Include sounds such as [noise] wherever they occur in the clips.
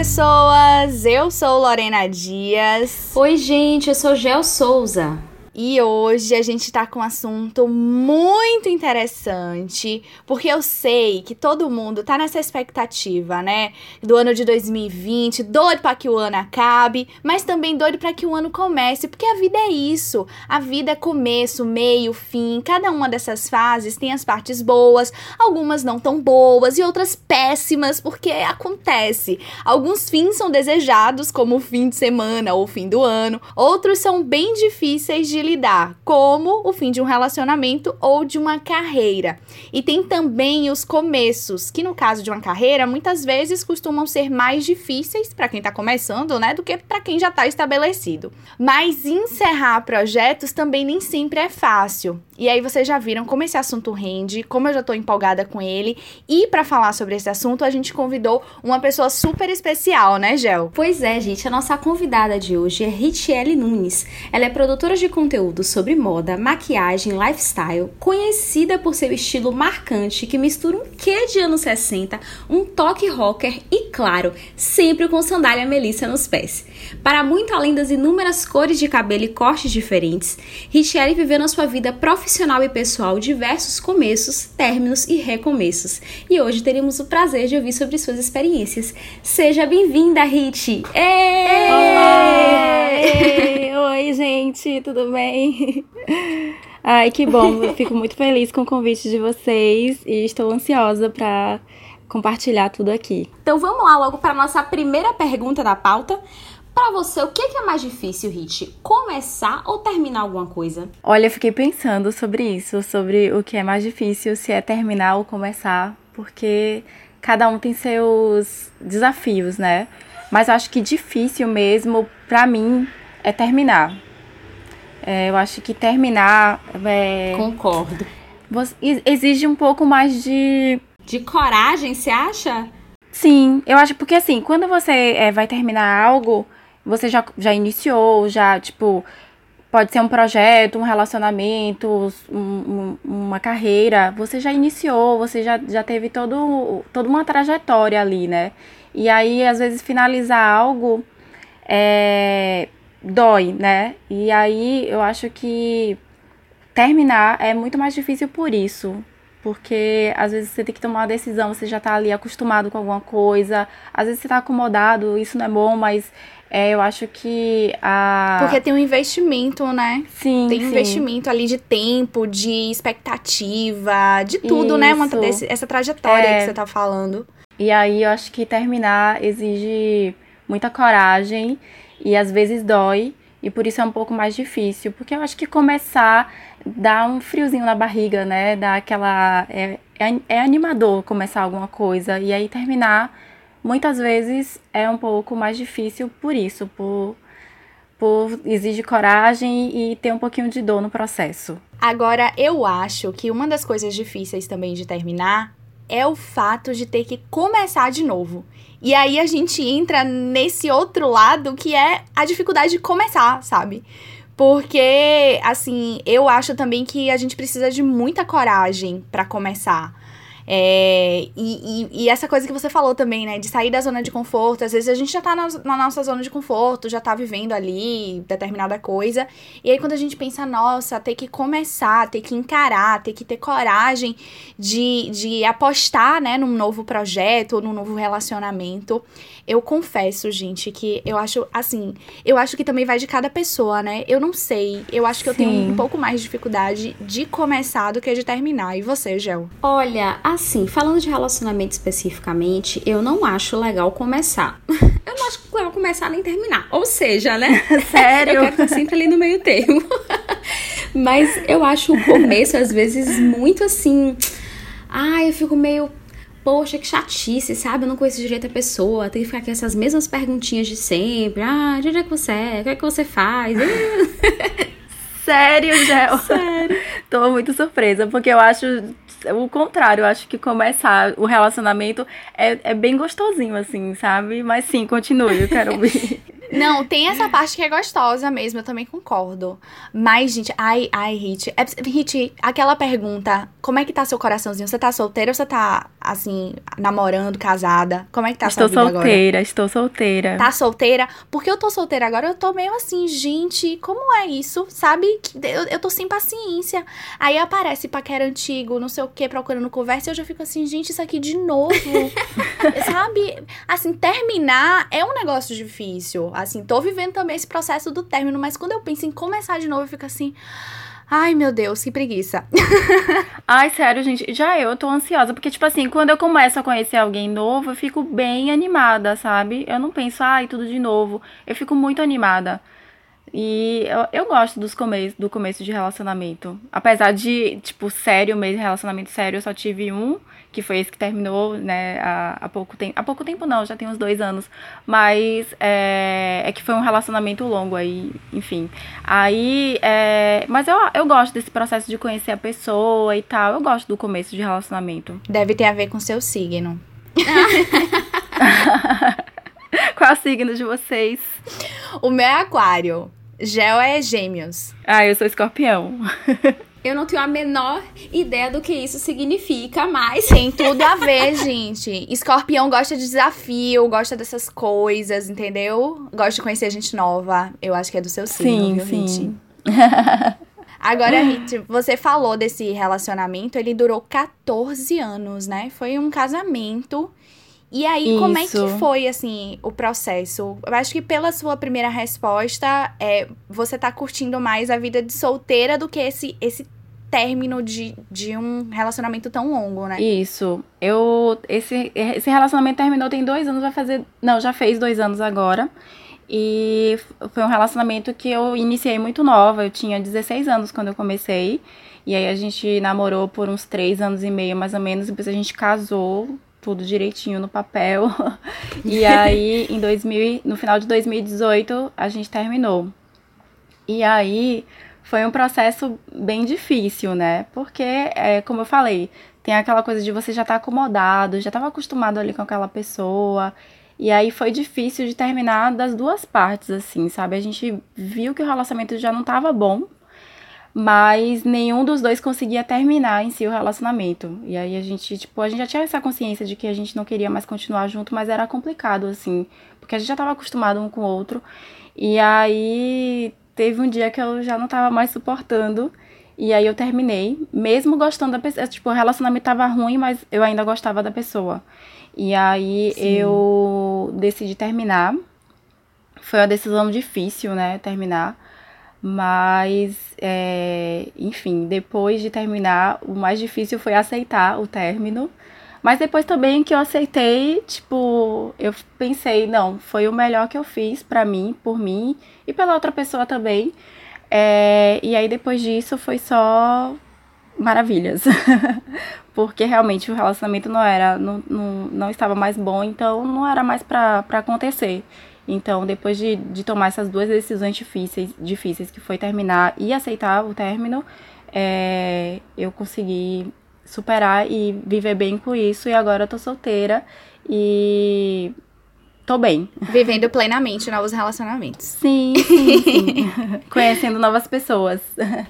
pessoas! Eu sou Lorena Dias. Oi, gente, eu sou Gel Souza. E hoje a gente tá com um assunto muito interessante, porque eu sei que todo mundo tá nessa expectativa, né? Do ano de 2020, doido para que o ano acabe, mas também doido para que o ano comece, porque a vida é isso. A vida é começo, meio, fim. Cada uma dessas fases tem as partes boas, algumas não tão boas e outras péssimas, porque acontece. Alguns fins são desejados, como o fim de semana ou o fim do ano, outros são bem difíceis de lidar, como o fim de um relacionamento ou de uma carreira. E tem também os começos, que no caso de uma carreira, muitas vezes costumam ser mais difíceis para quem está começando, né, do que para quem já está estabelecido. Mas encerrar projetos também nem sempre é fácil. E aí vocês já viram como esse assunto rende, como eu já tô empolgada com ele. E para falar sobre esse assunto, a gente convidou uma pessoa super especial, né, Gel? Pois é, gente, a nossa convidada de hoje é Richelle Nunes. Ela é produtora de conteúdo sobre moda, maquiagem, lifestyle, conhecida por seu estilo marcante que mistura um quê de anos 60, um toque rocker e, claro, sempre com sandália melissa nos pés. Para muito além das inúmeras cores de cabelo e cortes diferentes, Richelle viveu na sua vida profissional e pessoal diversos começos, términos e recomeços. E hoje teremos o prazer de ouvir sobre suas experiências. Seja bem-vinda! Oi! Oi, gente, tudo bem? Ai, que bom! Eu fico muito feliz com o convite de vocês e estou ansiosa para compartilhar tudo aqui. Então vamos lá logo para nossa primeira pergunta da pauta. Para você, o que é mais difícil, Hit? Começar ou terminar alguma coisa? Olha, eu fiquei pensando sobre isso, sobre o que é mais difícil, se é terminar ou começar, porque cada um tem seus desafios, né? Mas eu acho que difícil mesmo, para mim, é terminar. É, eu acho que terminar. É, Concordo. Exige um pouco mais de. De coragem, você acha? Sim, eu acho porque assim, quando você é, vai terminar algo, você já, já iniciou, já, tipo, pode ser um projeto, um relacionamento, um, uma carreira, você já iniciou, você já, já teve todo, toda uma trajetória ali, né? E aí, às vezes, finalizar algo é, dói, né? E aí, eu acho que terminar é muito mais difícil por isso. Porque às vezes você tem que tomar uma decisão, você já tá ali acostumado com alguma coisa, às vezes você tá acomodado, isso não é bom, mas é, eu acho que a. Porque tem um investimento, né? Sim. Tem um investimento ali de tempo, de expectativa, de tudo, né? Uma, desse, essa trajetória é... que você tá falando. E aí eu acho que terminar exige muita coragem e às vezes dói. E por isso é um pouco mais difícil. Porque eu acho que começar dá um friozinho na barriga, né? Dá aquela. É, é, é animador começar alguma coisa. E aí terminar muitas vezes é um pouco mais difícil por isso, por, por exige coragem e ter um pouquinho de dor no processo. Agora, eu acho que uma das coisas difíceis também de terminar é o fato de ter que começar de novo. E aí a gente entra nesse outro lado que é a dificuldade de começar, sabe? Porque, assim, eu acho também que a gente precisa de muita coragem para começar. É, e, e, e, essa coisa que você falou também, né? De sair da zona de conforto. Às vezes a gente já tá na, na, nossa zona de conforto, já tá vivendo ali determinada coisa. E aí quando a gente pensa, nossa, ter que começar, ter que encarar, ter que ter coragem de, de apostar, né, num novo projeto, num novo relacionamento. Eu confesso, gente, que eu acho, assim, eu acho que também vai de cada pessoa, né? Eu não sei. Eu acho que eu tenho um pouco mais de dificuldade de começar do que de terminar. E você, Gel? Olha, assim, falando de relacionamento especificamente, eu não acho legal começar. [laughs] eu não acho legal começar nem terminar. Ou seja, né? [laughs] Sério? eu quero estar sempre ali no meio termo. [laughs] Mas eu acho o começo, às vezes, muito assim. Ah, eu fico meio poxa, que chatice, sabe? Eu não conheço direito a pessoa, tem que ficar com essas mesmas perguntinhas de sempre. Ah, de onde é que você é? O que é que você faz? Sério, Gel? Sério. Tô muito surpresa, porque eu acho o contrário. Eu acho que começar o relacionamento é, é bem gostosinho, assim, sabe? Mas sim, continue, eu quero [laughs] ouvir. Não, tem essa parte que é gostosa mesmo, eu também concordo. Mas, gente, ai, ai, Hit. É, Hit, aquela pergunta, como é que tá seu coraçãozinho? Você tá solteiro ou você tá assim, namorando, casada? Como é que tá estou sua vida solteira, agora? estou solteira. Tá solteira? Porque eu tô solteira agora, eu tô meio assim, gente, como é isso? Sabe? Eu, eu tô sem paciência. Aí aparece paquera antigo, não sei o que, procurando conversa, e eu já fico assim, gente, isso aqui de novo. [laughs] Sabe? Assim, terminar é um negócio difícil. Assim, tô vivendo também esse processo do término, mas quando eu penso em começar de novo, eu fico assim. Ai, meu Deus, que preguiça. [laughs] Ai, sério, gente, já eu tô ansiosa, porque, tipo assim, quando eu começo a conhecer alguém novo, eu fico bem animada, sabe? Eu não penso, ai, tudo de novo. Eu fico muito animada. E eu, eu gosto dos come do começo de relacionamento. Apesar de, tipo, sério mesmo, relacionamento sério, eu só tive um, que foi esse que terminou, né, há, há pouco tempo. Há pouco tempo não, já tem uns dois anos. Mas é, é que foi um relacionamento longo aí, enfim. Aí, é, mas eu, eu gosto desse processo de conhecer a pessoa e tal. Eu gosto do começo de relacionamento. Deve ter a ver com seu signo. [laughs] Qual é o signo de vocês? O meu é aquário. Gel é gêmeos. Ah, eu sou escorpião. [laughs] Eu não tenho a menor ideia do que isso significa, mas. Tem tudo a ver, [laughs] gente. Escorpião gosta de desafio, gosta dessas coisas, entendeu? Gosta de conhecer gente nova. Eu acho que é do seu signo, sim, viu, sim. [laughs] Agora, Rit, você falou desse relacionamento, ele durou 14 anos, né? Foi um casamento. E aí, como é Isso. que foi, assim, o processo? Eu acho que pela sua primeira resposta, é, você tá curtindo mais a vida de solteira do que esse, esse término de, de um relacionamento tão longo, né? Isso. Eu. Esse, esse relacionamento terminou tem dois anos, vai fazer. Não, já fez dois anos agora. E foi um relacionamento que eu iniciei muito nova. Eu tinha 16 anos quando eu comecei. E aí a gente namorou por uns três anos e meio, mais ou menos. Depois a gente casou, tudo direitinho no papel. [laughs] e aí, em 2000, no final de 2018, a gente terminou. E aí foi um processo bem difícil, né? Porque, é, como eu falei, tem aquela coisa de você já estar acomodado, já estava acostumado ali com aquela pessoa. E aí foi difícil de terminar das duas partes, assim, sabe? A gente viu que o relacionamento já não estava bom, mas nenhum dos dois conseguia terminar em si o relacionamento. E aí a gente, tipo, a gente já tinha essa consciência de que a gente não queria mais continuar junto, mas era complicado, assim, porque a gente já estava acostumado um com o outro. E aí teve um dia que eu já não tava mais suportando. E aí eu terminei, mesmo gostando da pessoa. Tipo, o relacionamento tava ruim, mas eu ainda gostava da pessoa. E aí Sim. eu decidi terminar. Foi uma decisão difícil, né? Terminar. Mas, é, enfim, depois de terminar, o mais difícil foi aceitar o término. Mas depois também que eu aceitei, tipo, eu pensei, não, foi o melhor que eu fiz pra mim, por mim e pela outra pessoa também. É, e aí depois disso foi só maravilhas. [laughs] Porque realmente o relacionamento não era, não, não, não estava mais bom, então não era mais pra, pra acontecer. Então, depois de, de tomar essas duas decisões difíceis, difíceis, que foi terminar e aceitar o término, é, eu consegui superar e viver bem com isso. E agora eu tô solteira e tô bem. Vivendo plenamente novos relacionamentos. Sim, sim, sim. [laughs] Conhecendo novas pessoas.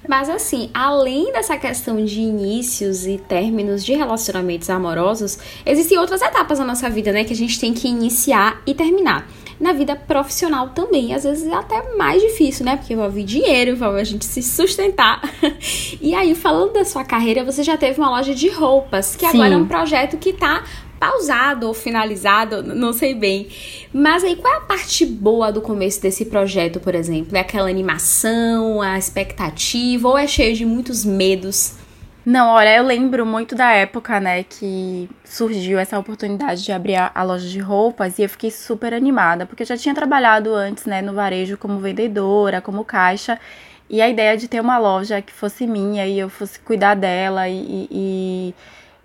Mas assim, além dessa questão de inícios e términos de relacionamentos amorosos, existem outras etapas na nossa vida, né, que a gente tem que iniciar e terminar. Na vida profissional também, às vezes é até mais difícil, né? Porque envolve dinheiro, envolve a gente se sustentar. [laughs] E aí, falando da sua carreira, você já teve uma loja de roupas, que Sim. agora é um projeto que tá pausado ou finalizado, não sei bem. Mas aí, qual é a parte boa do começo desse projeto, por exemplo? É aquela animação, a expectativa, ou é cheio de muitos medos? Não, olha, eu lembro muito da época, né, que surgiu essa oportunidade de abrir a, a loja de roupas e eu fiquei super animada, porque eu já tinha trabalhado antes, né, no varejo como vendedora, como caixa, e a ideia de ter uma loja que fosse minha e eu fosse cuidar dela e, e- e,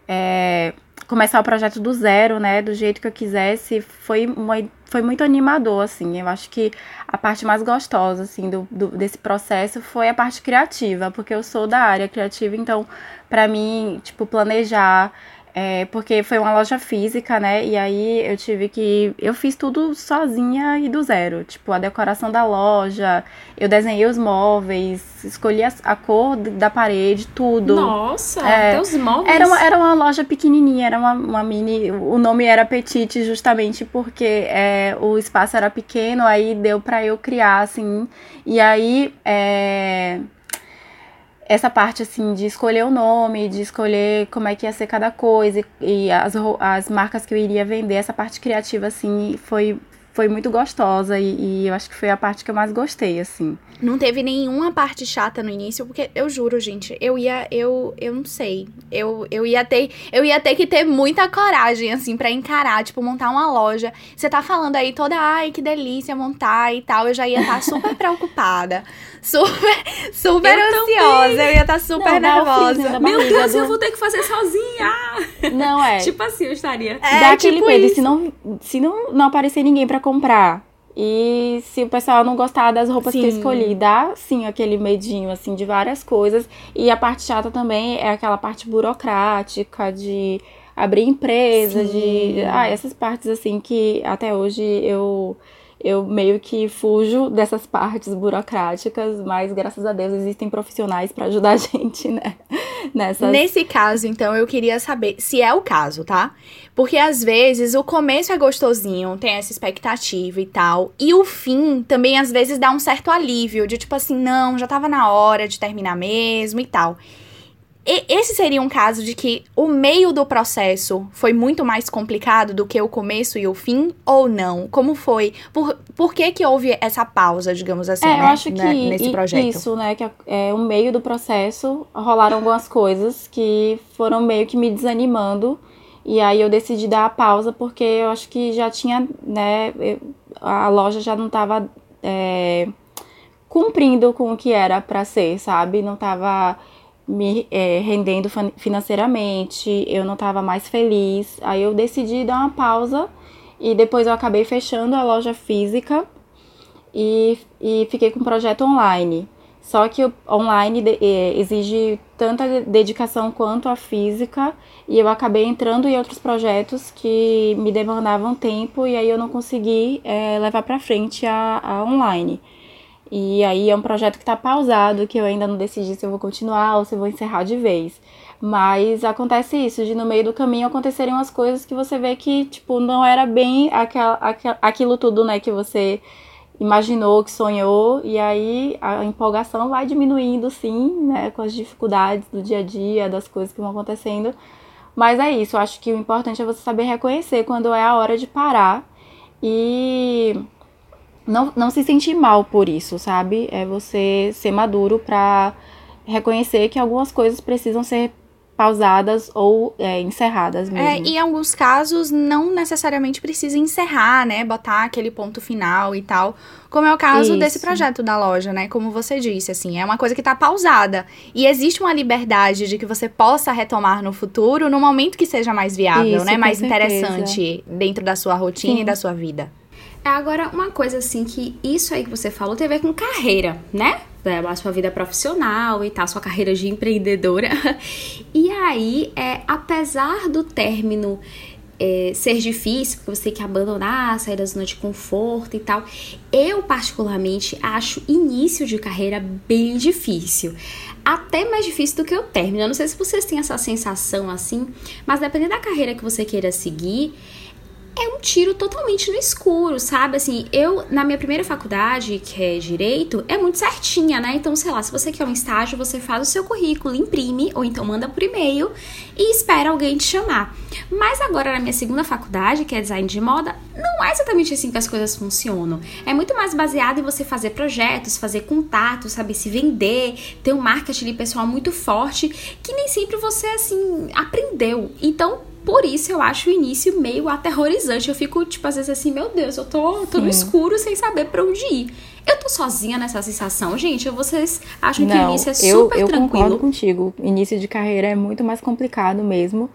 é, começar o projeto do zero, né, do jeito que eu quisesse, foi, uma, foi muito animador, assim. Eu acho que a parte mais gostosa, assim, do, do- desse processo foi a parte criativa, porque eu sou da área criativa, então, pra mim, tipo, planejar, É, porque foi uma loja física, né? E aí eu tive que. Eu fiz tudo sozinha e do zero. Tipo, a decoração da loja, eu desenhei os móveis, escolhi a, a cor da parede, tudo. Nossa, é, até os móveis. Era uma, era uma loja pequenininha, era uma, uma mini. O nome era Petite, justamente porque é, o espaço era pequeno, aí deu pra eu criar, assim. E aí. É, essa parte assim de escolher o nome, de escolher como é que ia ser cada coisa e, e as, as marcas que eu iria vender, essa parte criativa assim foi foi muito gostosa e, e, eu acho que foi a parte que eu mais gostei, assim. Não teve nenhuma parte chata no início, porque eu juro, gente, eu ia, eu, eu não sei, eu, eu ia ter, eu ia ter que ter muita coragem, assim, para encarar, tipo, montar uma loja. Você tá falando aí toda, ai, que delícia montar e tal, eu já ia estar tá super [laughs] preocupada, super, super eu ansiosa, também. eu ia estar tá super não, nervosa. Meu Deus, do... eu vou ter que fazer sozinha! Não, é. [laughs] tipo assim, eu estaria. É, Dá aquele tipo medo, se não, se não, não aparecer ninguém pra comprar. E se o pessoal não gostar das roupas sim. que eu escolhi, dá sim aquele medinho assim de várias coisas. E a parte chata também é aquela parte burocrática de abrir empresa, sim. de ah, essas partes assim que até hoje eu eu meio que fujo dessas partes burocráticas, mas graças a Deus existem profissionais para ajudar a [laughs] gente, né? Nessas... Nesse caso, então, eu queria saber se é o caso, tá? Porque às vezes o começo é gostosinho, tem essa expectativa e tal, e o fim também às vezes dá um certo alívio, de tipo assim, não, já tava na hora de terminar mesmo e tal. E esse seria um caso de que o meio do processo foi muito mais complicado do que o começo e o fim, ou não? Como foi? Por, por que que houve essa pausa, digamos assim, é, né? Eu acho que né, nesse projeto? Isso, né? Que é, o meio do processo rolaram algumas coisas que foram meio que me desanimando. E aí eu decidi dar a pausa porque eu acho que já tinha, né? a loja já não estava é, cumprindo com o que era para ser, sabe? Não estava me é, rendendo financeiramente, eu não estava mais feliz. Aí eu decidi dar uma pausa e depois eu acabei fechando a loja física e, e fiquei com o projeto online. Só que o online é, exige tanta dedicação quanto a física e eu acabei entrando em outros projetos que me demandavam tempo e aí eu não consegui é, levar para frente a, a online. E aí é um projeto que está pausado, que eu ainda não decidi se eu vou continuar ou se eu vou encerrar de vez. Mas acontece isso, de no meio do caminho acontecerem umas coisas que você vê que, tipo, não era bem aquela, aquilo tudo, né, que você imaginou, que sonhou, e aí a empolgação vai diminuindo, sim, né, com as dificuldades do dia a dia, das coisas que vão acontecendo. Mas é isso, eu acho que o importante é você saber reconhecer quando é a hora de parar e não, não se sentir mal por isso, sabe? É você ser maduro para reconhecer que algumas coisas precisam ser pausadas ou é, encerradas é, mesmo. É, e em alguns casos não necessariamente precisa encerrar, né? Botar aquele ponto final e tal. Como é o caso Isso. desse projeto da loja, né? Como você disse, assim, é uma coisa que tá pausada. E existe uma liberdade de que você possa retomar no futuro no momento que seja mais viável, Isso, né? Mais certeza. interessante dentro da sua rotina Sim. e da sua vida. É, agora, uma coisa assim que isso aí que você falou tem a ver com carreira, né? A sua vida profissional e tal, sua carreira de empreendedora. [laughs] E aí, é, apesar do término é, ser difícil, porque você tem que abandonar, sair da zona de conforto e tal. Eu, particularmente, acho início de carreira bem difícil. Até mais difícil do que o término. Eu não sei se vocês têm essa sensação assim, mas dependendo da carreira que você queira seguir, é um tiro totalmente no escuro, sabe? Assim, eu, na minha primeira faculdade, que é direito, é muito certinha, né? Então, sei lá, se você quer um estágio, você faz o seu currículo, imprime, ou então manda por e-mail e espera alguém te chamar. Mas agora, na minha segunda faculdade, que é design de moda, não é exatamente assim que as coisas funcionam. É muito mais baseado em você fazer projetos, fazer contatos, saber se vender, ter um marketing pessoal muito forte, que nem sempre você, assim, aprendeu. Então, por isso eu acho o início meio aterrorizante. Eu fico, tipo, às vezes assim, meu Deus, eu tô, tô no escuro sem saber para onde ir. Eu tô sozinha nessa sensação, gente. Vocês acham Não, que o início é super eu, eu tranquilo? Eu concordo contigo. Início de carreira é muito mais complicado mesmo.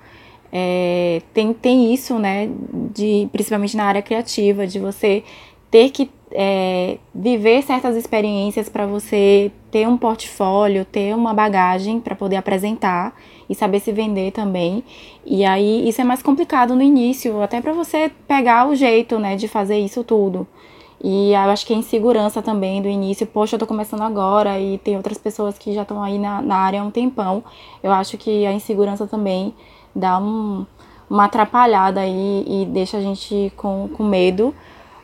É, tem, tem isso, né, de, principalmente na área criativa, de você ter que é, viver certas experiências para você ter um portfólio, ter uma bagagem para poder apresentar e saber se vender também. E aí isso é mais complicado no início, até para você pegar o jeito, né, de fazer isso tudo. E eu acho que a insegurança também do início, poxa, eu tô começando agora e tem outras pessoas que já estão aí na, na área há um tempão. Eu acho que a insegurança também dá um, uma atrapalhada aí e deixa a gente com, com medo.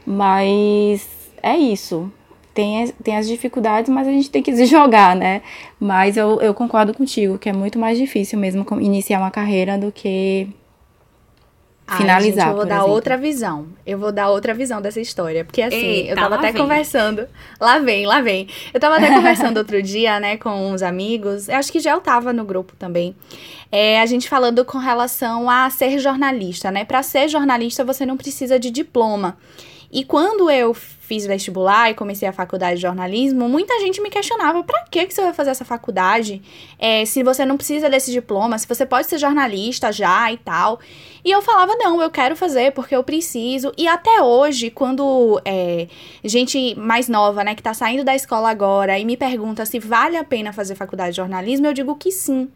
Mas é isso. Tem, tem as dificuldades, mas a gente tem que se [laughs] jogar, né? Mas eu, eu concordo contigo que é muito mais difícil mesmo iniciar uma carreira do que finalizar. Ai, gente, eu vou dar exemplo. outra visão. Eu vou dar outra visão dessa história. Porque assim, Eita, eu tava até vem. conversando. Lá vem, lá vem. Eu tava até conversando outro dia, né, com uns amigos. Eu acho que já eu tava no grupo também. É, a gente falando com relação a ser jornalista, né? Para ser jornalista, você não precisa de diploma. E quando eu fiz vestibular e comecei a faculdade de jornalismo, muita gente me questionava: para que, que você vai fazer essa faculdade? É, se você não precisa desse diploma, se você pode ser jornalista já e tal. E eu falava: não, eu quero fazer porque eu preciso. E até hoje, quando é, gente mais nova, né, que tá saindo da escola agora e me pergunta se vale a pena fazer faculdade de jornalismo, eu digo que sim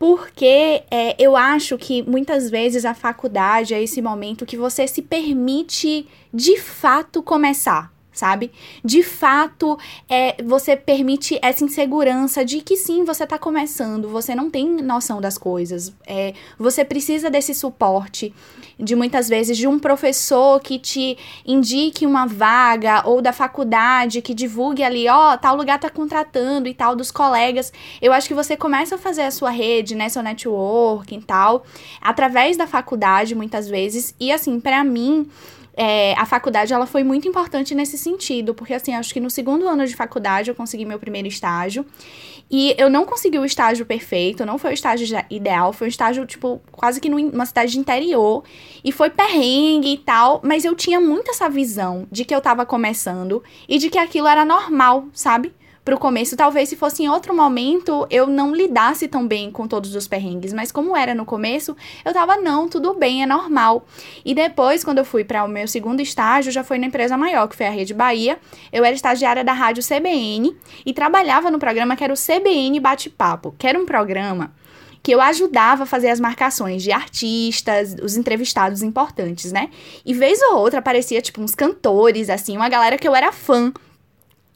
porque é, eu acho que muitas vezes a faculdade é esse momento que você se permite de fato começar sabe? De fato, é, você permite essa insegurança de que sim, você tá começando, você não tem noção das coisas, é, você precisa desse suporte de muitas vezes de um professor que te indique uma vaga ou da faculdade que divulgue ali, ó, oh, tal lugar tá contratando e tal dos colegas. Eu acho que você começa a fazer a sua rede, né, seu networking e tal, através da faculdade muitas vezes. E assim, para mim, é, a faculdade ela foi muito importante nesse sentido, porque assim, acho que no segundo ano de faculdade eu consegui meu primeiro estágio. E eu não consegui o estágio perfeito, não foi o estágio ideal, foi um estágio, tipo, quase que numa cidade de interior. E foi perrengue e tal, mas eu tinha muito essa visão de que eu tava começando e de que aquilo era normal, sabe? Pro começo. Talvez se fosse em outro momento eu não lidasse tão bem com todos os perrengues, mas como era no começo, eu tava não, tudo bem, é normal. E depois, quando eu fui para o meu segundo estágio, já foi na empresa maior, que foi a Rede Bahia. Eu era estagiária da rádio CBN e trabalhava no programa que era o CBN Bate-Papo, que era um programa que eu ajudava a fazer as marcações de artistas, os entrevistados importantes, né? E vez ou outra aparecia, tipo, uns cantores, assim, uma galera que eu era fã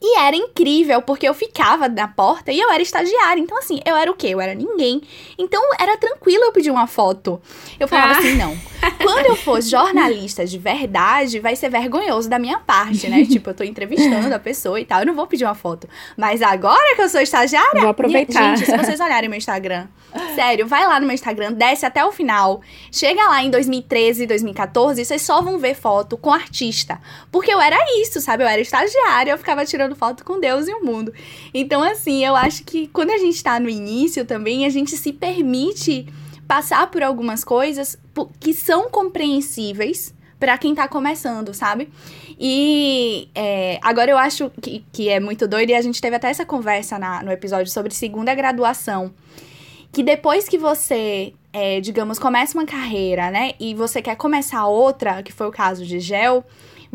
e era incrível, porque eu ficava na porta e eu era estagiária. Então, assim, eu era o quê? Eu era ninguém. Então, era tranquilo eu pedir uma foto. Eu falava ah. assim, não. [laughs] Quando eu for jornalista de verdade, vai ser vergonhoso da minha parte, né? tipo, eu tô entrevistando a pessoa e tal, eu não vou pedir uma foto. Mas agora que eu sou estagiária... Vou aproveitar. Gente, se vocês olharem meu Instagram, sério, vai lá no meu Instagram, desce até o final. Chega lá em 2013, 2014, vocês só vão ver foto com artista. Porque eu era isso, sabe? Eu era estagiária, eu ficava tirando tirando foto com Deus e o mundo. Então, assim, eu acho que quando a gente tá no início também, a gente se permite passar por algumas coisas que são compreensíveis para quem tá começando, sabe? E é, agora eu acho que, que é muito doido, e a gente teve até essa conversa na, no episódio sobre segunda graduação. Que depois que você, é, digamos, começa uma carreira, né? E você quer começar outra, que foi o caso de Gel,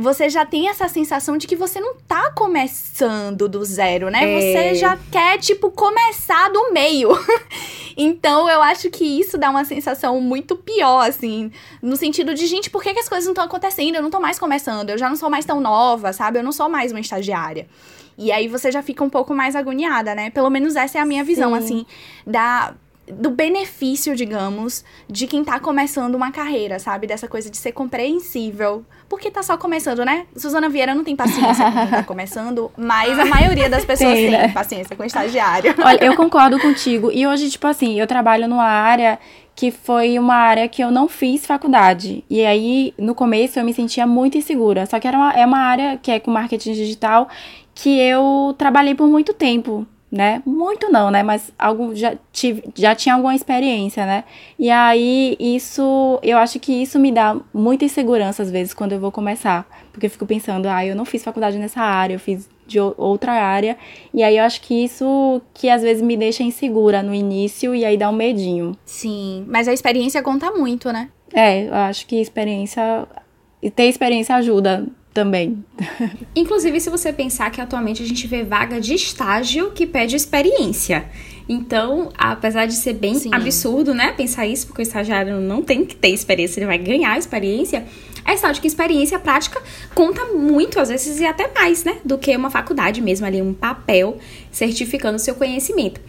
você já tem essa sensação de que você não tá começando do zero, né? É. Você já quer, tipo, começar do meio. [laughs] então, eu acho que isso dá uma sensação muito pior, assim, no sentido de, gente, por que, que as coisas não estão acontecendo? Eu não tô mais começando, eu já não sou mais tão nova, sabe? Eu não sou mais uma estagiária. E aí você já fica um pouco mais agoniada, né? Pelo menos essa é a minha visão, Sim. assim, da do benefício, digamos, de quem tá começando uma carreira, sabe? Dessa coisa de ser compreensível. Porque tá só começando, né? Suzana Vieira não tem paciência com quem tá começando, mas a maioria das pessoas tem, né? paciência com estagiário. Olha, eu concordo contigo. E hoje, tipo assim, eu trabalho numa área que foi uma área que eu não fiz faculdade. E aí, no começo, eu me sentia muito insegura. Só que era uma, é uma área que é com marketing digital que eu trabalhei por muito tempo né? Muito não, né? Mas algo já, tive, já tinha alguma experiência, né? E aí, isso, eu acho que isso me dá muita insegurança às vezes quando eu vou começar. Porque eu fico pensando, ah, eu não fiz faculdade nessa área, eu fiz de outra área. E aí eu acho que isso que às vezes me deixa insegura no início e aí dá um medinho. Sim, mas a experiência conta muito, né? É, eu acho que experiência. E ter experiência ajuda também. Inclusive, se você pensar que atualmente a gente vê vaga de estágio que pede experiência. Então, apesar de ser bem Sim. absurdo, né, pensar isso, porque o estagiário não tem que ter experiência, ele vai ganhar experiência, é sinal de que experiência prática conta muito, às vezes, e até mais, né, do que uma faculdade mesmo, ali, um papel certificando o seu conhecimento.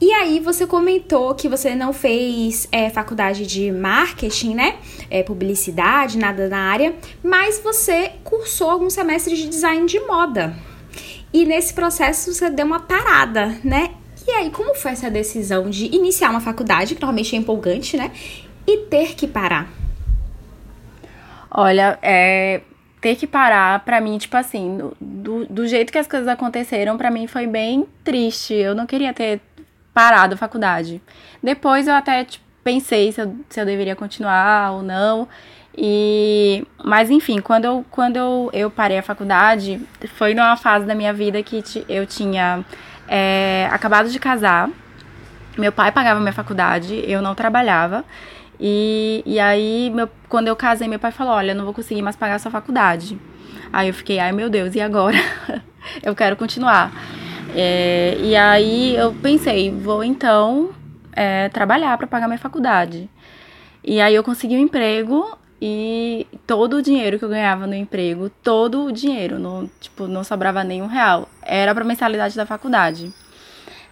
E aí você comentou que você não fez é, faculdade de marketing, né? É, publicidade, nada na área, mas você cursou alguns semestres de design de moda. E nesse processo você deu uma parada, né? E aí, como foi essa decisão de iniciar uma faculdade, que normalmente é empolgante, né? E ter que parar? Olha, é, ter que parar, para mim, tipo assim, do, do jeito que as coisas aconteceram, para mim foi bem triste. Eu não queria ter parado a faculdade. Depois eu até tipo, pensei se eu, se eu deveria continuar ou não. E, mas enfim, quando eu, quando eu, eu parei a faculdade, foi numa fase da minha vida que eu tinha é, acabado de casar. Meu pai pagava minha faculdade, eu não trabalhava. E, e aí, meu, quando eu casei, meu pai falou: Olha, não vou conseguir mais pagar a sua faculdade. Aí eu fiquei: Ai meu Deus, e agora? [laughs] eu quero continuar. É, e aí eu pensei, vou então é, trabalhar para pagar minha faculdade. E aí eu consegui um emprego e todo o dinheiro que eu ganhava no emprego, todo o dinheiro, não, tipo, não sobrava nenhum real, era para mensalidade da faculdade.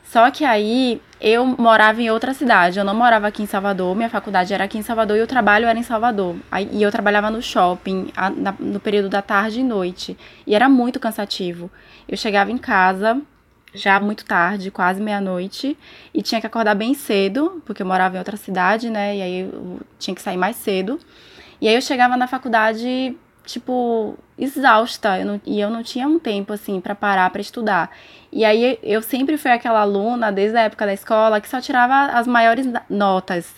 Só que aí eu morava em outra cidade, eu não morava aqui em Salvador, minha faculdade era aqui em Salvador e o trabalho era em Salvador. Aí, e eu trabalhava no shopping a, na, no período da tarde e noite. E era muito cansativo. Eu chegava em casa, já muito tarde, quase meia-noite, e tinha que acordar bem cedo, porque eu morava em outra cidade, né? E aí eu tinha que sair mais cedo. E aí eu chegava na faculdade, tipo, exausta, eu não, e eu não tinha um tempo, assim, para parar para estudar. E aí eu sempre fui aquela aluna, desde a época da escola, que só tirava as maiores notas.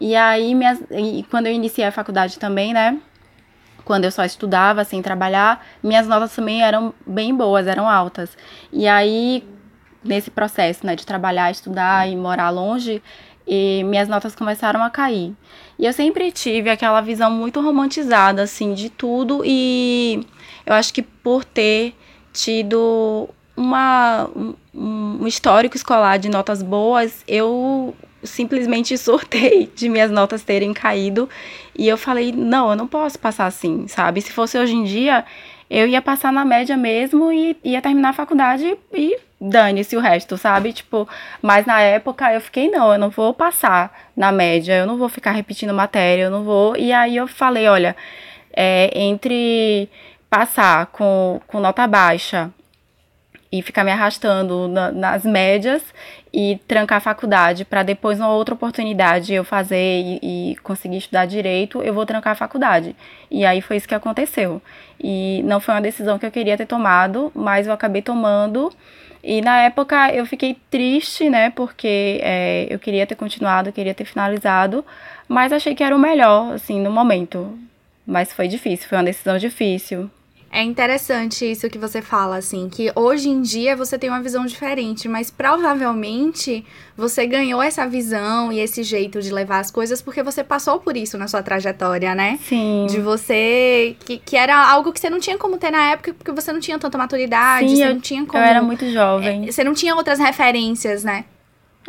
E aí, minhas, e quando eu iniciei a faculdade também, né? quando eu só estudava sem trabalhar, minhas notas também eram bem boas, eram altas. E aí, nesse processo, né, de trabalhar, estudar e morar longe, e minhas notas começaram a cair. E eu sempre tive aquela visão muito romantizada, assim, de tudo, e eu acho que por ter tido uma, um, histórico escolar de notas boas, eu simplesmente surtei [laughs] de minhas notas terem caído e eu falei, não, eu não posso passar assim, sabe? Se fosse hoje em dia, eu ia passar na média mesmo e ia terminar a faculdade e dane-se o resto, sabe? Tipo, mas na época eu fiquei, não, eu não vou passar na média, eu não vou ficar repetindo matéria, eu não vou. E aí eu falei, olha, é, entre passar com, com nota baixa e ficar me arrastando na, nas médias e trancar a faculdade para depois, numa outra oportunidade, eu fazer e, e, conseguir estudar direito, eu vou trancar a faculdade. E aí foi isso que aconteceu. E não foi uma decisão que eu queria ter tomado, mas eu acabei tomando. E na época eu fiquei triste, né? Porque é, eu queria ter continuado, queria ter finalizado, mas achei que era o melhor, assim, no momento. Mas foi difícil, foi uma decisão difícil. É interessante isso que você fala, assim, que hoje em dia você tem uma visão diferente, mas provavelmente você ganhou essa visão e esse jeito de levar as coisas porque você passou por isso na sua trajetória, né? Sim. De você. Que, que era algo que você não tinha como ter na época porque você não tinha tanta maturidade, Sim, você eu, não tinha como. Eu era muito jovem. É, você não tinha outras referências, né?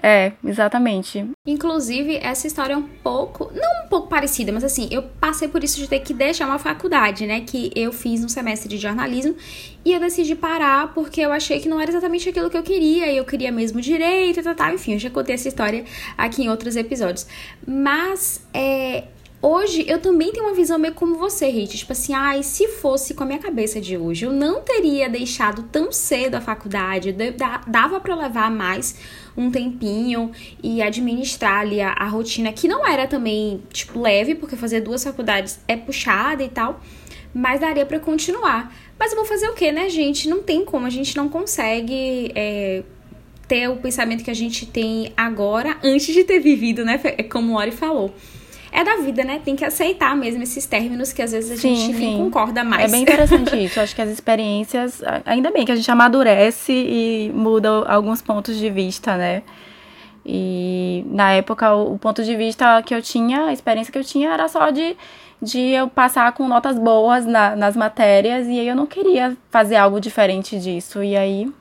É, exatamente. Inclusive, essa história é um pouco, não um pouco parecida, mas assim, eu passei por isso de ter que deixar uma faculdade, né? Que eu fiz um semestre de jornalismo e eu decidi parar porque eu achei que não era exatamente aquilo que eu queria, e eu queria mesmo direito, tal, tal. Enfim, eu já contei essa história aqui em outros episódios. Mas, é, Hoje eu também tenho uma visão meio como você, Rit. Tipo assim, ai, ah, se fosse com a minha cabeça de hoje, eu não teria deixado tão cedo a faculdade, dava para levar mais um tempinho e administrar ali a, a, rotina, que não era também, tipo, leve, porque fazer duas faculdades é puxada e tal, mas daria para continuar. Mas eu vou fazer o que, né, gente? Não tem como, a gente não consegue. É, ter o pensamento que a gente tem agora antes de ter vivido, né? É como o Ori falou é da vida, né? Tem que aceitar mesmo esses términos que às vezes a sim, gente sim. nem concorda mais. É bem interessante isso. Acho que as experiências, ainda bem que a gente amadurece e muda alguns pontos de vista, né? E na época, o, o ponto de vista que eu tinha, a experiência que eu tinha era só de, de eu passar com notas boas na, nas matérias, e aí eu não queria fazer algo diferente disso. E aí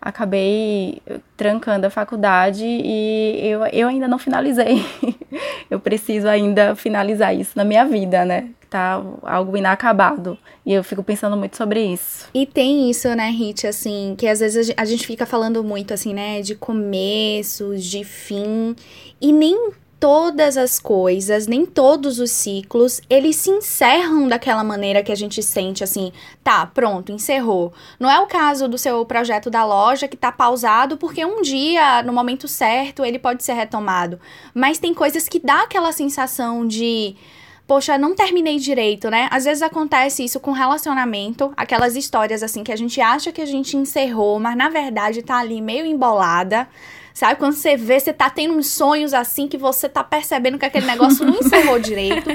acabei trancando a faculdade e eu, eu ainda não finalizei. [laughs] eu preciso ainda finalizar isso na minha vida, né? Tá algo inacabado. E eu fico pensando muito sobre isso. E tem isso, né, Rit, assim, que às vezes a gente fica falando muito, assim, né, de começos, de fim, e nem todas as coisas, nem todos os ciclos, eles se encerram daquela maneira que a gente sente assim, tá, pronto, encerrou. Não é o caso do seu projeto da loja que tá pausado porque um dia, no momento certo, ele pode ser retomado. Mas tem coisas que dá aquela sensação de poxa, não terminei direito, né? Às vezes acontece isso com relacionamento, aquelas histórias assim que a gente acha que a gente encerrou, mas na verdade tá ali meio embolada. Sabe? Quando você vê, você tá tendo uns sonhos assim que você tá percebendo que aquele negócio não encerrou [laughs] direito.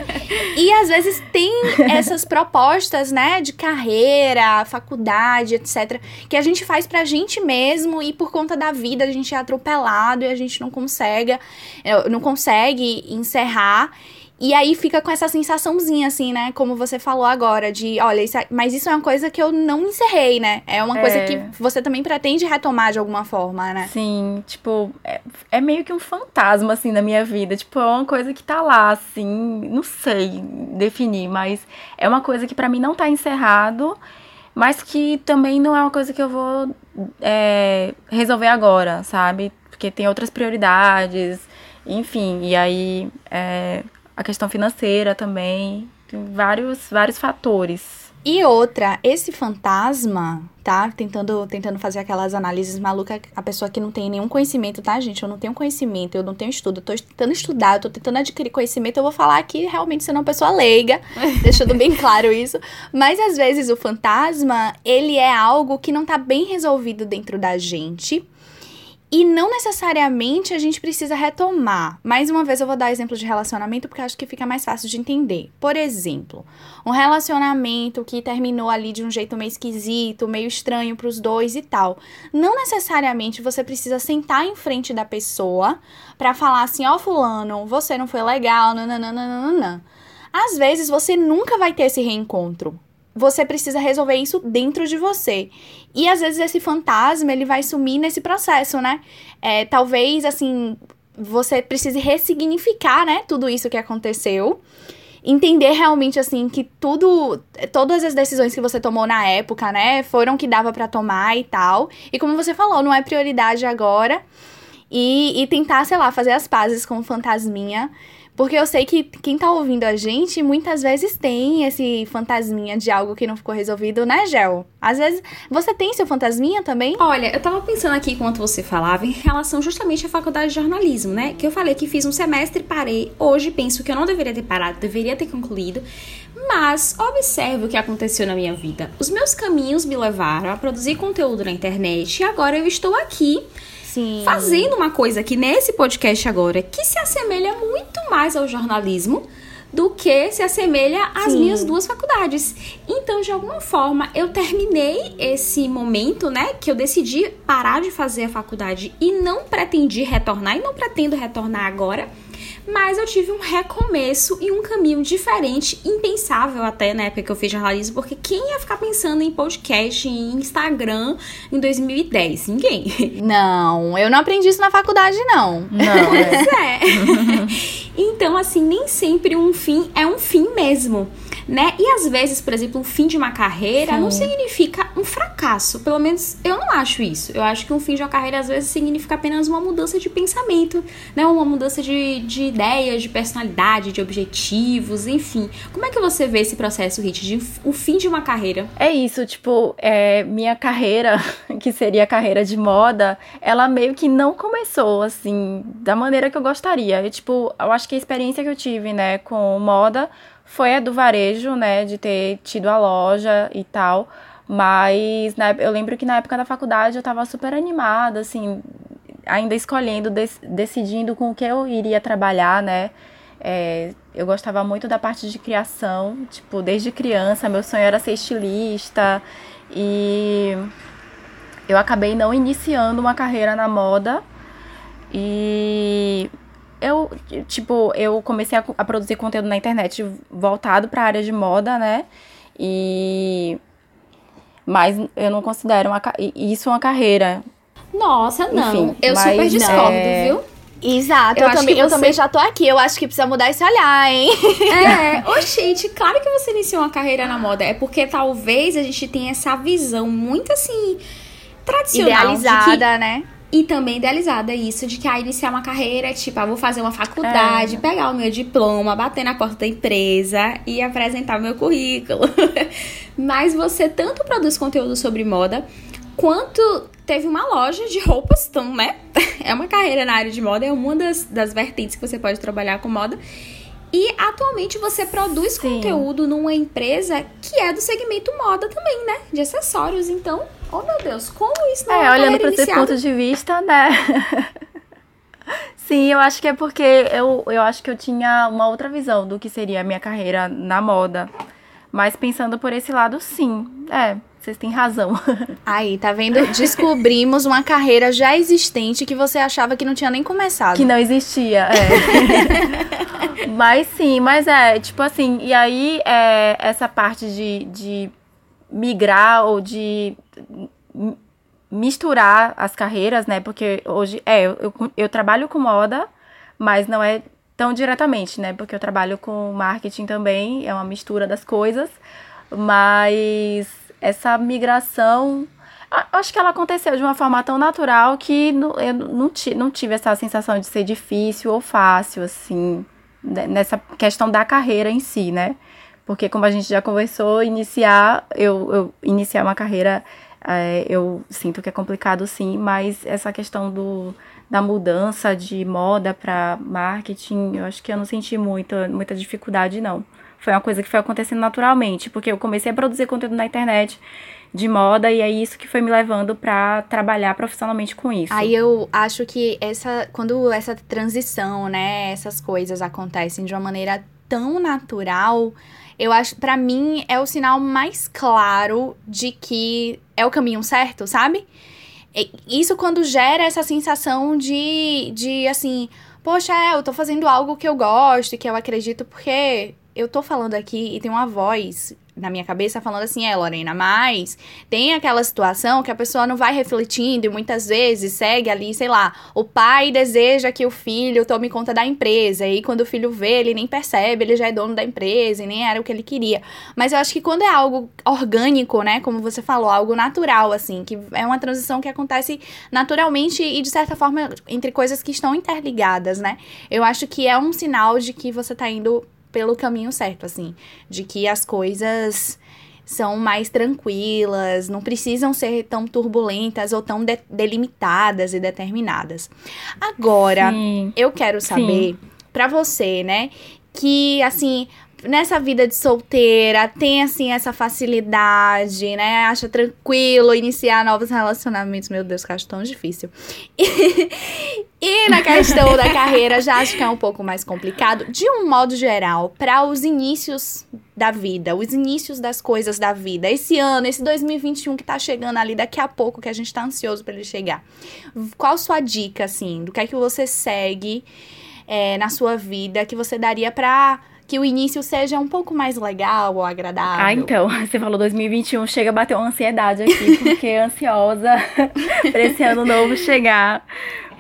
E às vezes tem essas propostas, né, de carreira, faculdade, etc, que a gente faz pra gente mesmo e por conta da vida a gente é atropelado e a gente não consegue, eh, não consegue encerrar. E aí fica com essa sensaçãozinha, assim, né? Como você falou agora, de olha, isso é, mas isso é uma coisa que eu não encerrei, né? É uma é. coisa que você também pretende retomar de alguma forma, né? Sim, tipo, é, é, meio que um fantasma, assim, na minha vida. Tipo, é uma coisa que tá lá, assim, não sei definir, mas é uma coisa que para mim não tá encerrado, mas que também não é uma coisa que eu vou é, resolver agora, sabe? Porque tem outras prioridades, enfim, e aí. É, a questão financeira também, tem vários, vários fatores. E outra, esse fantasma, tá? Tentando, tentando fazer aquelas análises malucas, a pessoa que não tem nenhum conhecimento, tá, gente? Eu não tenho conhecimento, eu não tenho estudo, eu tô tentando estudar, eu tô tentando adquirir conhecimento, eu vou falar aqui realmente sendo uma pessoa leiga, [laughs] deixando bem claro isso. Mas às vezes o fantasma, ele é algo que não tá bem resolvido dentro da gente e não necessariamente a gente precisa retomar. Mais uma vez eu vou dar exemplo de relacionamento porque acho que fica mais fácil de entender. Por exemplo, um relacionamento que terminou ali de um jeito meio esquisito, meio estranho para os dois e tal. Não necessariamente você precisa sentar em frente da pessoa para falar assim: "Ó, oh, fulano, você não foi legal, nananana". Às vezes você nunca vai ter esse reencontro você precisa resolver isso dentro de você. E às vezes esse fantasma, ele vai sumir nesse processo, né? É, talvez, assim, você precise ressignificar, né, tudo isso que aconteceu. Entender realmente, assim, que tudo, todas as decisões que você tomou na época, né, foram que dava para tomar e tal. E como você falou, não é prioridade agora. E, e tentar, sei lá, fazer as pazes com o fantasminha porque eu sei que quem tá ouvindo a gente muitas vezes tem esse fantasminha de algo que não ficou resolvido, né, Gel? Às vezes você tem seu fantasminha também? Olha, eu tava pensando aqui enquanto você falava em relação justamente à faculdade de jornalismo, né? Que eu falei que fiz um semestre parei. Hoje penso que eu não deveria ter parado, deveria ter concluído. Mas observe o que aconteceu na minha vida. Os meus caminhos me levaram a produzir conteúdo na internet e agora eu estou aqui Sim. fazendo uma coisa aqui nesse podcast agora que se assemelha muito mais ao jornalismo do que se assemelha às Sim. minhas duas faculdades. Então, de alguma forma, eu terminei esse momento, né, que eu decidi parar de fazer a faculdade e não pretendi retornar e não pretendo retornar agora mas eu tive um recomeço e um caminho diferente, impensável até na época que eu fiz jornalismo, porque quem ia ficar pensando em podcast, em Instagram em 2010? Ninguém. [laughs] Não, eu não aprendi isso na faculdade, não. Não. pois é. [laughs] então, assim, nem sempre um fim é um fim mesmo né? E às vezes, por exemplo, o fim de uma carreira Sim. não significa um fracasso. Pelo menos eu não acho isso. Eu acho que um fim de uma carreira às vezes significa apenas uma mudança de pensamento, né? Uma mudança de, de ideias, de personalidade, de objetivos, enfim. Como é que você vê esse processo, Rit, de o fim de uma carreira? É isso, tipo, é, minha carreira, [laughs] que seria a carreira de moda, ela meio que não começou, assim, da maneira que eu gostaria. Eu, tipo, eu acho que a experiência que eu tive, né, com moda foi a do varejo, né, de ter tido a loja e tal. Mas na, eu lembro que na época da faculdade eu estava super animada, assim, ainda escolhendo, dec, decidindo com o que eu iria trabalhar, né. É, eu gostava muito da parte de criação, tipo, desde criança, meu sonho era ser estilista e eu acabei não iniciando uma carreira na moda E eu, tipo, eu comecei a, a produzir conteúdo na internet voltado para a área de moda, né? E mas eu não considero uma, isso uma carreira. Nossa, não. Enfim, eu super discordo, é... viu? Exato, eu, eu também, você... eu também já tô aqui. Eu acho que precisa mudar esse olhar, hein? É, ô gente, claro que você iniciou uma carreira na moda. É porque talvez a gente tenha essa visão muito assim tradicional. Idealizada, que... né? E também idealizada isso, de que a iniciar uma carreira é tipo, ah, vou fazer uma faculdade, é. pegar o meu diploma, bater na porta da empresa e apresentar o meu currículo. [laughs] Mas você tanto produz conteúdo sobre moda, quanto teve uma loja de roupas, então, né? [laughs] É uma carreira na área de moda, é uma das, das vertentes que você pode trabalhar com moda. E atualmente você produz Sim. conteúdo numa empresa que é do segmento moda também, né? De acessórios. Então, oh meu Deus, como isso não é, é olhando para esse ponto de vista, né? [laughs] Sim, eu acho que é porque eu, eu acho que eu tinha uma outra visão do que seria a minha carreira na moda. Mas pensando por esse lado, sim. É, vocês têm razão. [laughs] Aí, tá vendo? Descobrimos uma carreira já existente que você achava que não tinha nem começado. Que não existia, é. [laughs] mas sim, mas é, tipo assim, e aí é, essa parte de, de migrar ou de misturar as carreiras, né? Porque hoje, é, eu, eu, eu trabalho com moda, mas não é tão diretamente, né? Porque eu trabalho com marketing também, é uma mistura das coisas, mas essa migração acho que ela aconteceu de uma forma tão natural que eu não, não tive essa sensação de ser difícil ou fácil, assim, né, nessa questão da carreira em si, né? Porque como a gente já conversou, iniciar, eu, eu iniciar uma carreira, é, eu sinto que é complicado sim, mas essa questão do, da mudança de moda para marketing, eu acho que eu não senti muita, muita dificuldade, não. Foi uma coisa que foi acontecendo naturalmente, porque eu comecei a produzir conteúdo na internet de moda e é isso que foi me levando para trabalhar profissionalmente com isso. Aí eu acho que essa quando essa transição, né, essas coisas acontecem de uma maneira tão natural, eu acho, para mim é o sinal mais claro de que é o caminho certo, sabe? Isso quando gera essa sensação de, de assim, poxa, é, eu tô fazendo algo que eu gosto, que eu acredito, porque eu tô falando aqui e tem uma voz na minha cabeça falando assim, é, Lorena, mas tem aquela situação que a pessoa não vai refletindo e muitas vezes segue ali, sei lá, o pai deseja que o filho tome conta da empresa e quando o filho vê, ele nem percebe, ele já é dono da empresa e nem era o que ele queria. Mas eu acho que quando é algo orgânico, né, como você falou, algo natural, assim, que é uma transição que acontece naturalmente e de certa forma entre coisas que estão interligadas, né, eu acho que é um sinal de que você tá indo pelo caminho certo, assim, de que as coisas são mais tranquilas, não precisam ser tão turbulentas ou tão de delimitadas e determinadas. Agora, Sim. eu quero saber para você, né, que assim, nessa vida de solteira, tem assim essa facilidade, né? Acha tranquilo iniciar novos relacionamentos. Meu Deus, que acho tão difícil. [laughs] E, e na questão da carreira, já acho que é um pouco mais complicado. De um modo geral, para os inícios da vida, os inícios das coisas da vida, esse ano, esse 2021 que tá chegando ali daqui a pouco, que a gente tá ansioso para ele chegar. Qual sua dica, assim, do que é que você segue é, na sua vida que você daria para que o início seja um pouco mais legal ou agradável. Ah, então, [laughs] você falou 2021, chega a bater uma ansiedade aqui, [laughs] porque ansiosa [laughs] pra esse ano novo chegar.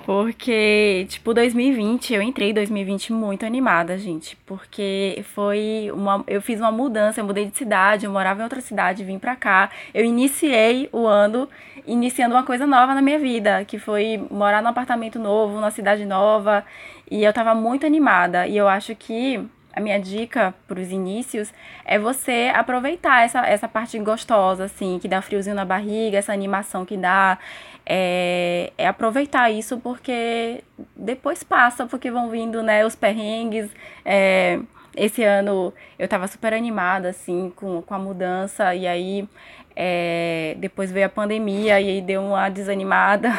Porque, tipo, 2020, eu entrei em 2020 muito animada, gente. Porque foi uma. Eu fiz uma mudança, eu mudei de cidade, eu morava em outra cidade, vim pra cá. Eu iniciei o ano iniciando uma coisa nova na minha vida, que foi morar num apartamento novo, numa cidade nova. E eu tava muito animada. E eu acho que a minha dica para os inícios é você aproveitar essa, essa parte gostosa, assim, que dá friozinho na barriga, essa animação que dá. É, é aproveitar isso porque depois passa, porque vão vindo, né, os perrengues. É, esse ano eu tava super animada, assim, com, com a mudança, e aí é, depois veio a pandemia e aí deu uma desanimada.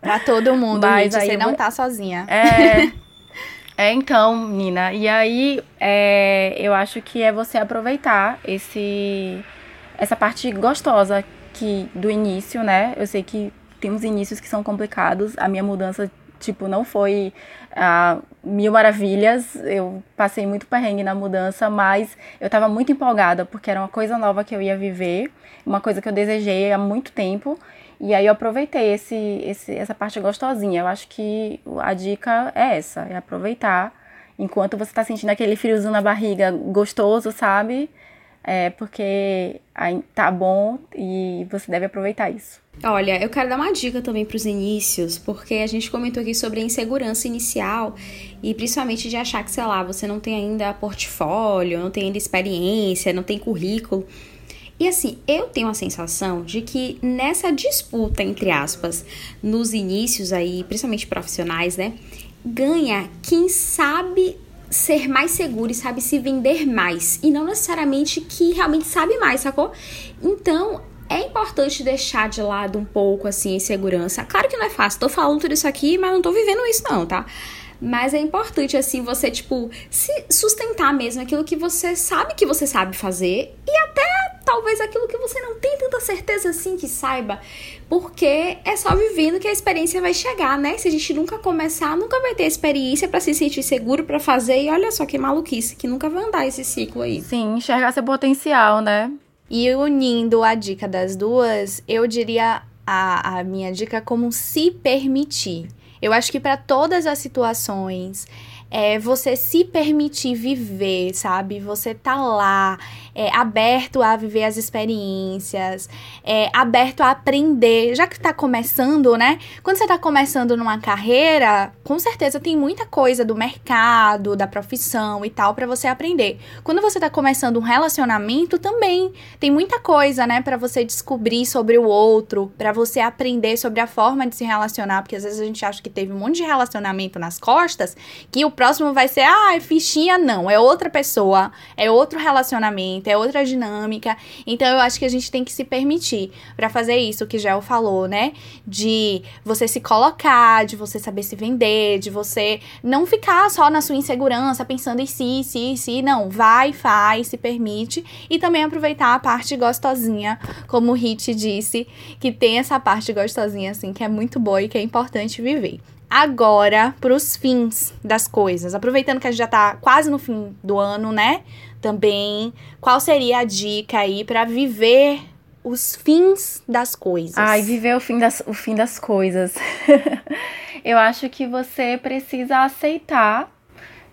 Pra todo mundo, [laughs] Mas gente, você não tá sozinha. É. [laughs] É, então, Nina, e aí é, eu acho que é você aproveitar esse essa parte gostosa que do início, né? Eu sei que tem inícios que são complicados. A minha mudança tipo, não foi ah, mil maravilhas. Eu passei muito perrengue na mudança, mas eu estava muito empolgada porque era uma coisa nova que eu ia viver, uma coisa que eu desejei há muito tempo. E aí eu aproveitei esse, esse, essa parte gostosinha. Eu acho que a dica é essa, é aproveitar enquanto você está sentindo aquele friozinho na barriga gostoso, sabe? É porque tá bom e você deve aproveitar isso. Olha, eu quero dar uma dica também para os inícios, porque a gente comentou aqui sobre a insegurança inicial e principalmente de achar que, sei lá, você não tem ainda portfólio, não tem ainda experiência, não tem currículo. E assim, eu tenho a sensação de que nessa disputa, entre aspas, nos inícios aí, principalmente profissionais, né, ganha quem sabe ser mais seguro e sabe se vender mais. E não necessariamente que realmente sabe mais, sacou? Então, é importante deixar de lado um pouco assim a insegurança. Claro que não é fácil, tô falando tudo isso aqui, mas não tô vivendo isso, não, tá? Mas é importante, assim, você, tipo, se sustentar mesmo aquilo que você sabe que você sabe fazer e até talvez aquilo que você não tem tanta certeza assim que saiba, porque é só vivendo que a experiência vai chegar, né? Se a gente nunca começar, nunca vai ter experiência para se sentir seguro para fazer e olha só que maluquice, que nunca vai andar esse ciclo aí. Sim, enxergar seu potencial, né? E unindo a dica das duas, eu diria a, a minha dica como se permitir. Eu acho que para todas as situações, é você se permitir viver, sabe? Você tá lá, é, aberto a viver as experiências, é, aberto a aprender. Já que tá começando, né? Quando você tá começando numa carreira, com certeza tem muita coisa do mercado, da profissão e tal para você aprender. Quando você tá começando um relacionamento, também tem muita coisa, né, para você descobrir sobre o outro, para você aprender sobre a forma de se relacionar, porque às vezes a gente acha que teve um monte de relacionamento nas costas, que o próximo vai ser, ah, é fichinha, não. É outra pessoa, é outro relacionamento, é outra dinâmica. Então eu acho que a gente tem que se permitir para fazer isso que Gel falou, né? De você se colocar, de você saber se vender, de você não ficar só na sua insegurança, pensando em si, si, si. Não, vai, faz, se permite. E também aproveitar a parte gostosinha, como o Hit disse, que tem essa parte gostosinha, assim, que é muito boa e que é importante viver agora para os fins das coisas. Aproveitando que a gente já está quase no fim do ano, né? Também, qual seria a dica aí para viver os fins das coisas? Ai, viver o fim das, o fim das coisas. [laughs] Eu acho que você precisa aceitar,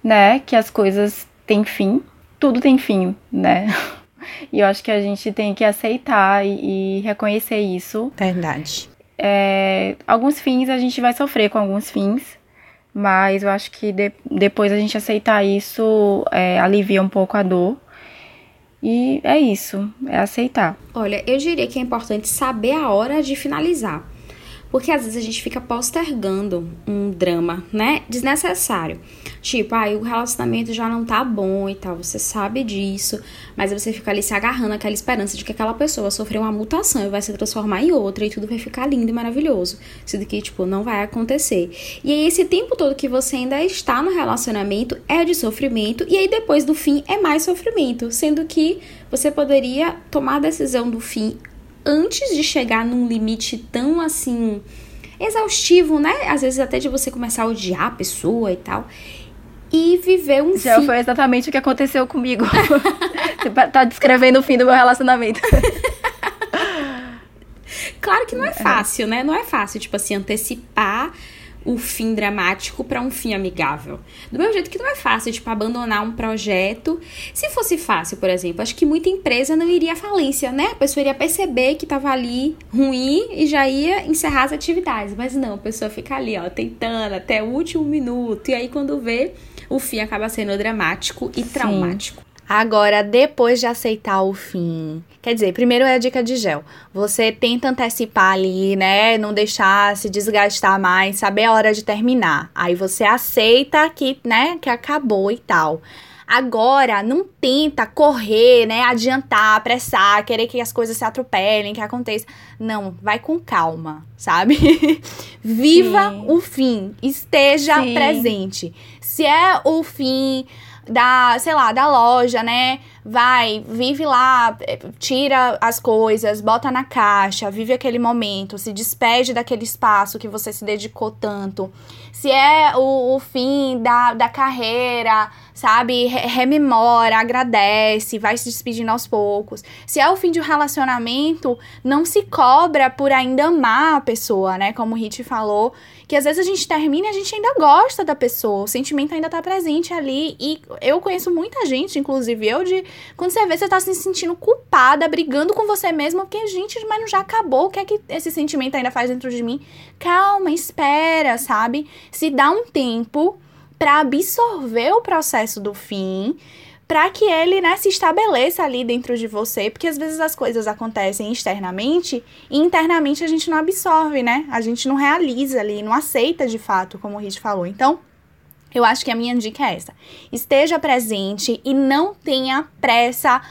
né, que as coisas têm fim. Tudo tem fim, né? [laughs] E eu acho que a gente tem que aceitar e, e reconhecer isso. Verdade. É, alguns fins a gente vai sofrer com alguns fins, mas eu acho que de, depois a gente aceitar isso é, alivia um pouco a dor. E é isso, é aceitar. Olha, eu diria que é importante saber a hora de finalizar. Porque às vezes a gente fica postergando um drama, né? Desnecessário. Tipo, ah, o relacionamento já não tá bom e tal, você sabe disso, mas você fica ali se agarrando aquela esperança de que aquela pessoa sofreu uma mutação e vai se transformar em outra e tudo vai ficar lindo e maravilhoso. Sendo que, tipo, não vai acontecer. E aí, esse tempo todo que você ainda está no relacionamento é de sofrimento, e aí depois do fim é mais sofrimento, sendo que você poderia tomar a decisão do fim antes de chegar num limite tão assim exaustivo, né? Às vezes até de você começar a odiar a pessoa e tal. E viver um Já fim. foi exatamente o que aconteceu comigo. [laughs] você tá descrevendo o fim do meu relacionamento. [laughs] claro que não é fácil, né? Não é fácil, tipo assim, antecipar o fim dramático para um fim amigável. Do mesmo jeito que não é fácil, tipo, abandonar um projeto. Se fosse fácil, por exemplo, acho que muita empresa não iria à falência, né? A pessoa iria perceber que tava ali ruim e já ia encerrar as atividades. Mas não, a pessoa fica ali, ó, tentando até o último minuto. E aí, quando vê, o fim acaba sendo dramático e Sim. traumático. Agora, depois de aceitar o fim, quer dizer, primeiro é a dica de gel. Você tenta antecipar ali, né? Não deixar se desgastar mais, saber a hora de terminar. Aí você aceita que, né, que acabou e tal. Agora, não tenta correr, né? Adiantar, apressar, querer que as coisas se atropelem, que aconteça. Não, vai com calma, sabe? [laughs] Viva Sim. o fim, esteja Sim. presente. Se é o fim da, sei lá, da loja, né? Vai, vive lá, eh, tira as coisas, bota na caixa, vive aquele momento, se despede daquele espaço que você se dedicou tanto. Se é o, o fim da, da carreira, sabe? Rememora, agradece, vai se despedindo aos poucos. Se é o fim de um relacionamento, não se cobra por ainda amar a pessoa, né? Como o Hit falou, que às vezes a gente termina e a gente ainda gosta da pessoa, o sentimento ainda tá presente ali. E eu conheço muita gente, inclusive eu, de quando você vê, você tá se sentindo culpada, brigando com você mesma, porque, gente, mas não já acabou, o que é que esse sentimento ainda faz dentro de mim? Calma, espera, sabe? Se dá um tempo para absorver o processo do fim, para que ele né, se estabeleça ali dentro de você, porque às vezes as coisas acontecem externamente e internamente a gente não absorve, né? A gente não realiza ali, não aceita de fato, como o Rich falou. Então, eu acho que a minha dica é essa: esteja presente e não tenha pressa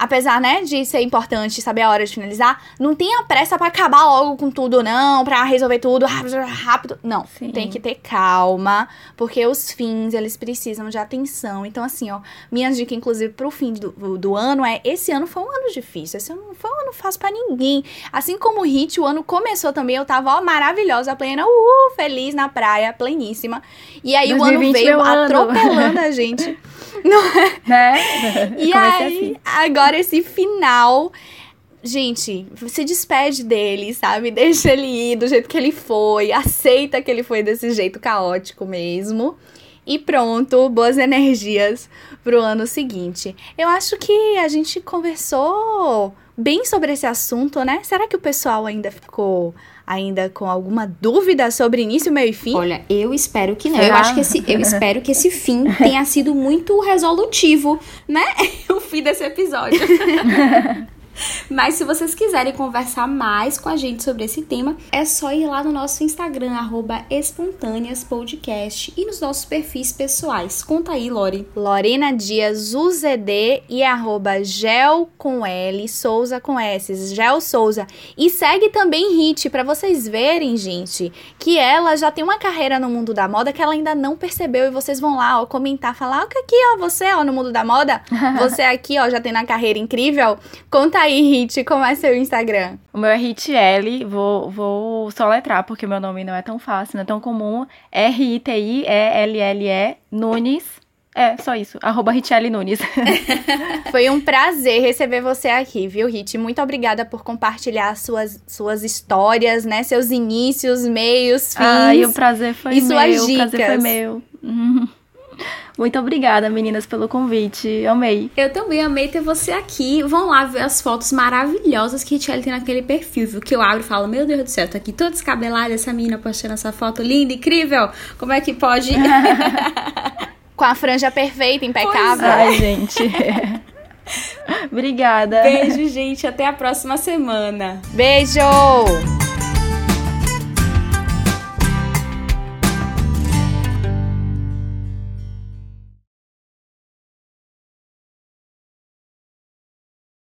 apesar, né, de ser importante saber a hora de finalizar, não tenha pressa para acabar logo com tudo, não, para resolver tudo rápido, rápido. Não, Sim. tem que ter calma, porque os fins, eles precisam de atenção. Então, assim, ó, minha dica, inclusive, pro fim do, do ano é: esse ano foi um ano difícil, esse ano não foi um ano fácil para ninguém. Assim como o Hit, o ano começou também, eu tava, ó, maravilhosa, plena, uhul, feliz na praia, pleníssima. E aí o ano veio atropelando ano. a gente. [laughs] Não é? Né? E aí, assim. agora esse final. Gente, se despede dele, sabe? [laughs] Deixa ele ir do jeito que ele foi. Aceita que ele foi desse jeito caótico mesmo. E pronto, boas energias pro ano seguinte. Eu acho que a gente conversou bem sobre esse assunto, né? Será que o pessoal ainda ficou ainda com alguma dúvida sobre início, meio e fim? Olha, eu espero que não. Será? Eu acho que esse, eu [laughs] espero que esse fim tenha sido muito resolutivo, né? [laughs] o fim desse episódio. [laughs] [laughs] Mas se vocês quiserem conversar mais com a gente sobre esse tema, é só ir lá no nosso Instagram, espontâneaspodcast, e nos nossos perfis pessoais. Conta aí, Lori. Lorena Dias UZD e arroba gel com L, Souza com S, Gel Souza. E segue também Hit, para vocês verem, gente, que ela já tem uma carreira no mundo da moda que ela ainda não percebeu. E vocês vão lá, ó, comentar, falar, ó, que aqui, ó, você, ó, no mundo da moda, [laughs] você aqui, ó, já tem uma carreira incrível. Conta aí aí, Hit, como é seu Instagram? O meu é Hitl, vou, vou soletrar, porque meu nome não é tão fácil, não é tão comum. R-I-T-I-E-L-L-E Nunes. É, só isso. Arroba Richelle Nunes. [laughs] Foi um prazer receber você aqui, viu, Rit? Muito obrigada por compartilhar suas, suas histórias, né? Seus inícios, meios, fins. Ai, o prazer foi e meu. Suas dicas. O prazer foi meu. [laughs] Muito obrigada, meninas, pelo convite. Amei. Eu também amei ter você aqui. Vão lá ver as fotos maravilhosas que a Tchelle tem naquele perfil, viu? Que eu abro e falo: Meu Deus do céu, tô aqui toda descabelada, essa menina postando essa foto linda, incrível. Como é que pode? [laughs] Com a franja perfeita, impecável. É. Ai, gente. [laughs] Obrigada. Beijo, gente. Até a próxima semana. Beijo!